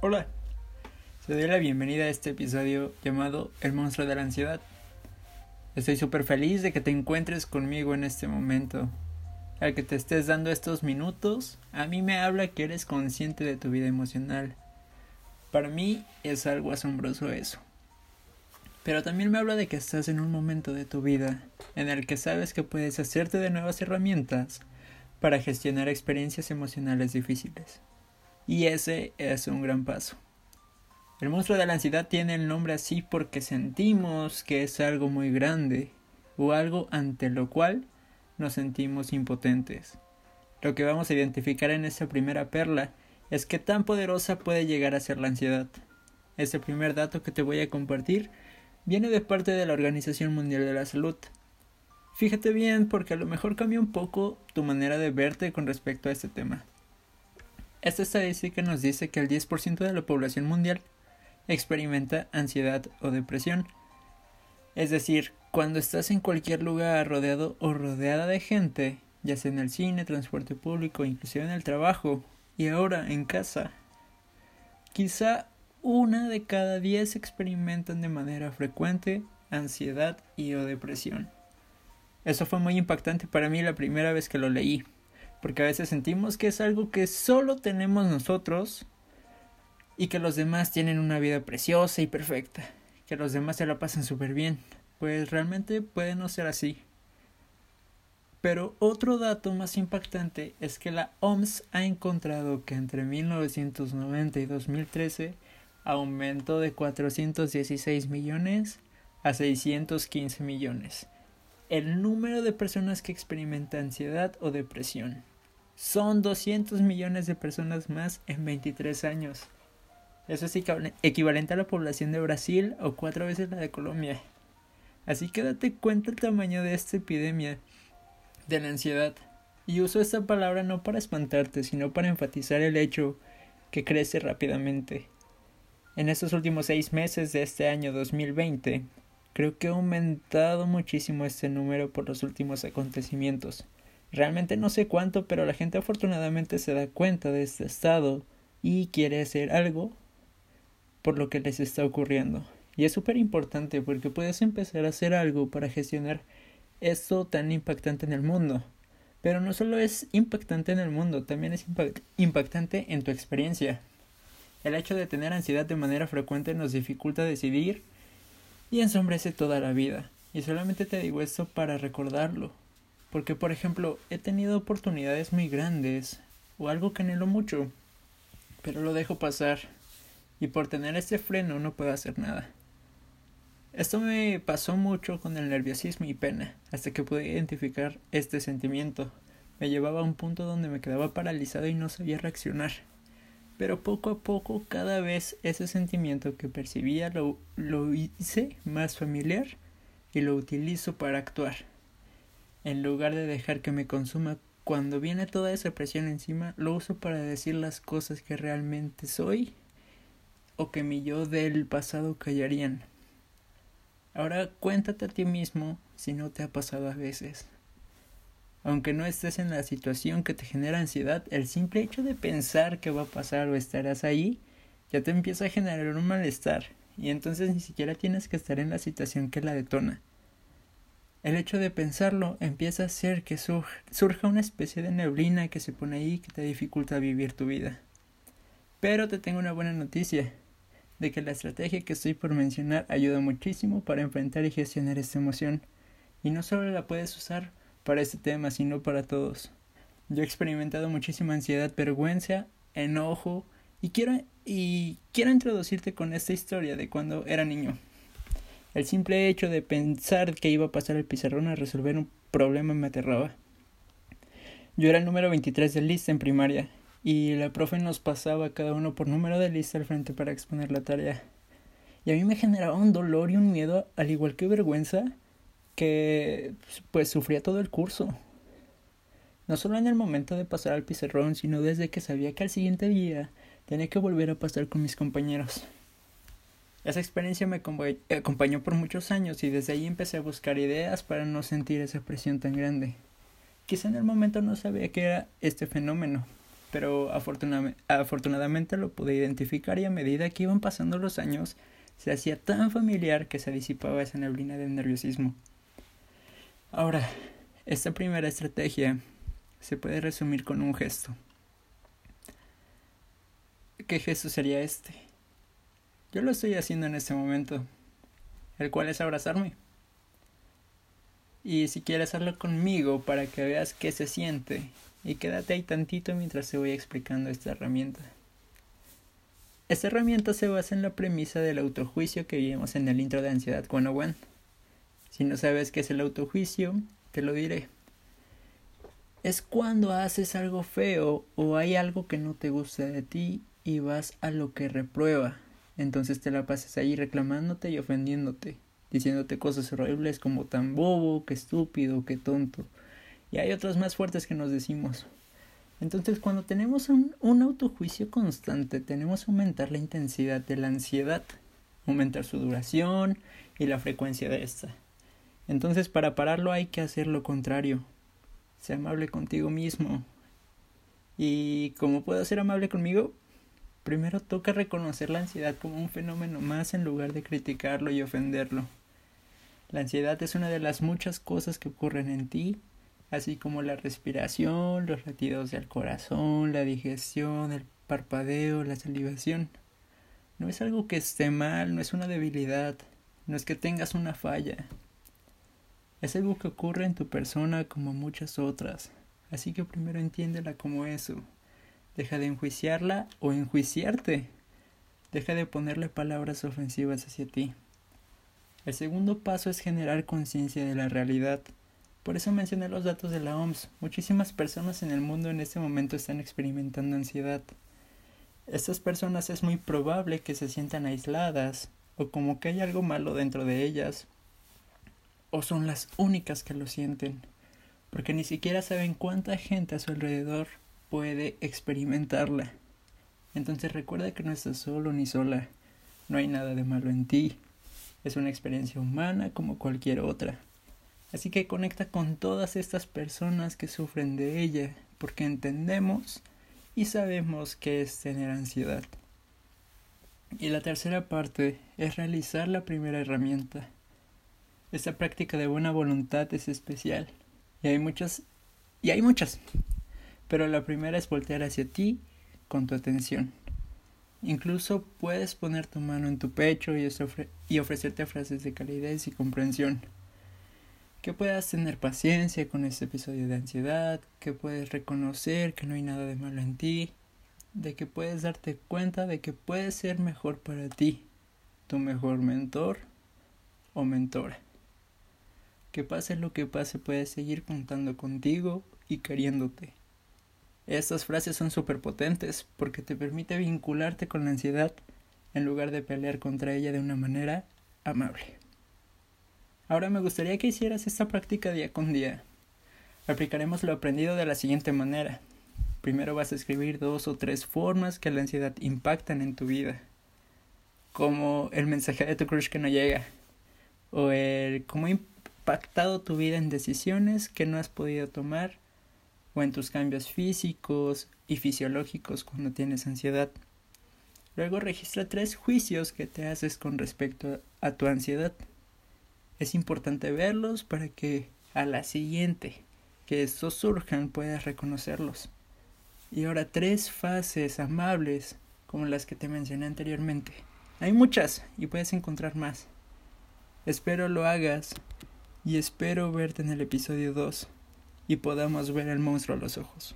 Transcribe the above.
Hola, te doy la bienvenida a este episodio llamado El monstruo de la ansiedad. Estoy súper feliz de que te encuentres conmigo en este momento. Al que te estés dando estos minutos, a mí me habla que eres consciente de tu vida emocional. Para mí es algo asombroso eso. Pero también me habla de que estás en un momento de tu vida en el que sabes que puedes hacerte de nuevas herramientas para gestionar experiencias emocionales difíciles. Y ese es un gran paso. El monstruo de la ansiedad tiene el nombre así porque sentimos que es algo muy grande o algo ante lo cual nos sentimos impotentes. Lo que vamos a identificar en esta primera perla es que tan poderosa puede llegar a ser la ansiedad. Este primer dato que te voy a compartir viene de parte de la Organización Mundial de la Salud. Fíjate bien porque a lo mejor cambia un poco tu manera de verte con respecto a este tema. Esta estadística nos dice que el 10% de la población mundial experimenta ansiedad o depresión. Es decir, cuando estás en cualquier lugar rodeado o rodeada de gente, ya sea en el cine, transporte público, inclusive en el trabajo y ahora en casa, quizá una de cada diez experimentan de manera frecuente ansiedad y o depresión. Eso fue muy impactante para mí la primera vez que lo leí, porque a veces sentimos que es algo que solo tenemos nosotros y que los demás tienen una vida preciosa y perfecta, que los demás se la pasan súper bien, pues realmente puede no ser así. Pero otro dato más impactante es que la OMS ha encontrado que entre 1990 y 2013 aumentó de 416 millones a 615 millones el número de personas que experimentan ansiedad o depresión. Son 200 millones de personas más en 23 años. Eso es equivalente a la población de Brasil o cuatro veces la de Colombia. Así que date cuenta el tamaño de esta epidemia de la ansiedad. Y uso esta palabra no para espantarte, sino para enfatizar el hecho que crece rápidamente. En estos últimos seis meses de este año 2020, creo que ha aumentado muchísimo este número por los últimos acontecimientos. Realmente no sé cuánto, pero la gente afortunadamente se da cuenta de este estado y quiere hacer algo por lo que les está ocurriendo. Y es súper importante porque puedes empezar a hacer algo para gestionar esto tan impactante en el mundo. Pero no solo es impactante en el mundo, también es impactante en tu experiencia. El hecho de tener ansiedad de manera frecuente nos dificulta decidir y ensombrece toda la vida. Y solamente te digo esto para recordarlo. Porque, por ejemplo, he tenido oportunidades muy grandes o algo que anhelo mucho, pero lo dejo pasar y por tener este freno no puedo hacer nada. Esto me pasó mucho con el nerviosismo y pena, hasta que pude identificar este sentimiento. Me llevaba a un punto donde me quedaba paralizado y no sabía reaccionar. Pero poco a poco, cada vez ese sentimiento que percibía lo, lo hice más familiar y lo utilizo para actuar. En lugar de dejar que me consuma cuando viene toda esa presión encima, lo uso para decir las cosas que realmente soy o que mi yo del pasado callarían. Ahora cuéntate a ti mismo si no te ha pasado a veces. Aunque no estés en la situación que te genera ansiedad, el simple hecho de pensar que va a pasar o estarás ahí ya te empieza a generar un malestar y entonces ni siquiera tienes que estar en la situación que la detona. El hecho de pensarlo empieza a hacer que surja una especie de neblina que se pone ahí que te dificulta vivir tu vida. Pero te tengo una buena noticia de que la estrategia que estoy por mencionar ayuda muchísimo para enfrentar y gestionar esta emoción. Y no solo la puedes usar para este tema, sino para todos. Yo he experimentado muchísima ansiedad, vergüenza, enojo y quiero y quiero introducirte con esta historia de cuando era niño. El simple hecho de pensar que iba a pasar el pizarrón a resolver un problema me aterraba. Yo era el número 23 de lista en primaria y la profe nos pasaba cada uno por número de lista al frente para exponer la tarea. Y a mí me generaba un dolor y un miedo, al igual que vergüenza, que pues sufría todo el curso. No solo en el momento de pasar al pizarrón, sino desde que sabía que al siguiente día tenía que volver a pasar con mis compañeros. Esa experiencia me acompañó por muchos años y desde ahí empecé a buscar ideas para no sentir esa presión tan grande. Quizá en el momento no sabía qué era este fenómeno, pero afortunadamente lo pude identificar y a medida que iban pasando los años se hacía tan familiar que se disipaba esa neblina del nerviosismo. Ahora, esta primera estrategia se puede resumir con un gesto. ¿Qué gesto sería este? Yo lo estoy haciendo en este momento, el cual es abrazarme. Y si quieres hacerlo conmigo para que veas qué se siente, y quédate ahí tantito mientras te voy explicando esta herramienta. Esta herramienta se basa en la premisa del autojuicio que vimos en el intro de Ansiedad 101. Si no sabes qué es el autojuicio, te lo diré. Es cuando haces algo feo o hay algo que no te gusta de ti y vas a lo que reprueba. Entonces te la pasas ahí reclamándote y ofendiéndote, diciéndote cosas horribles como tan bobo, que estúpido, que tonto. Y hay otras más fuertes que nos decimos. Entonces, cuando tenemos un, un, autojuicio constante, tenemos que aumentar la intensidad de la ansiedad, aumentar su duración y la frecuencia de esta. Entonces, para pararlo hay que hacer lo contrario. Sé amable contigo mismo. ¿Y cómo puedo ser amable conmigo? Primero toca reconocer la ansiedad como un fenómeno más en lugar de criticarlo y ofenderlo. La ansiedad es una de las muchas cosas que ocurren en ti así como la respiración, los latidos del corazón, la digestión, el parpadeo, la salivación. No es algo que esté mal, no es una debilidad, no es que tengas una falla. Es algo que ocurre en tu persona como muchas otras, así que primero entiéndela como eso. Deja de enjuiciarla o enjuiciarte. Deja de ponerle palabras ofensivas hacia ti. El segundo paso es generar conciencia de la realidad. Por eso mencioné los datos de la OMS. Muchísimas personas en el mundo en este momento están experimentando ansiedad. Estas personas es muy probable que se sientan aisladas o como que hay algo malo dentro de ellas o son las únicas que lo sienten porque ni siquiera saben cuánta gente a su alrededor puede experimentarla. Entonces recuerda que no estás solo ni sola. No hay nada de malo en ti. Es una experiencia humana como cualquier otra. Así que conecta con todas estas personas que sufren de ella, porque entendemos y sabemos qué es tener ansiedad. Y la tercera parte es realizar la primera herramienta. Esta práctica de buena voluntad es especial. Y hay muchas, y hay muchas. Pero la primera es voltear hacia ti con tu atención. Incluso puedes poner tu mano en tu pecho y, ofrecerte frases de calidez y comprensión que puedas tener paciencia con este episodio de ansiedad, que puedes reconocer que no hay nada de malo en ti, de que puedes darte cuenta de que puedes ser mejor para ti, tu mejor mentor o mentora. Que pase lo que pase, puedes seguir contando contigo y queriéndote. Estas frases son súper potentes porque te permite vincularte con la ansiedad en lugar de pelear contra ella de una manera amable. Ahora me gustaría que hicieras esta práctica día con día. Aplicaremos lo aprendido de la siguiente manera. Primero vas a escribir dos o tres formas que la ansiedad impactan en tu vida. Como el mensaje de tu crush que no llega. O el cómo ha impactado tu vida en decisiones que no has podido tomar. O en tus cambios físicos y fisiológicos cuando tienes ansiedad. Luego registra tres juicios que te haces con respecto a tu ansiedad. Es importante verlos para que a la siguiente que estos surjan puedas reconocerlos. Y ahora tres fases amables como las que te mencioné anteriormente. Hay muchas y puedes encontrar más. Espero lo hagas y espero verte en el episodio 2 y podamos ver el monstruo a los ojos.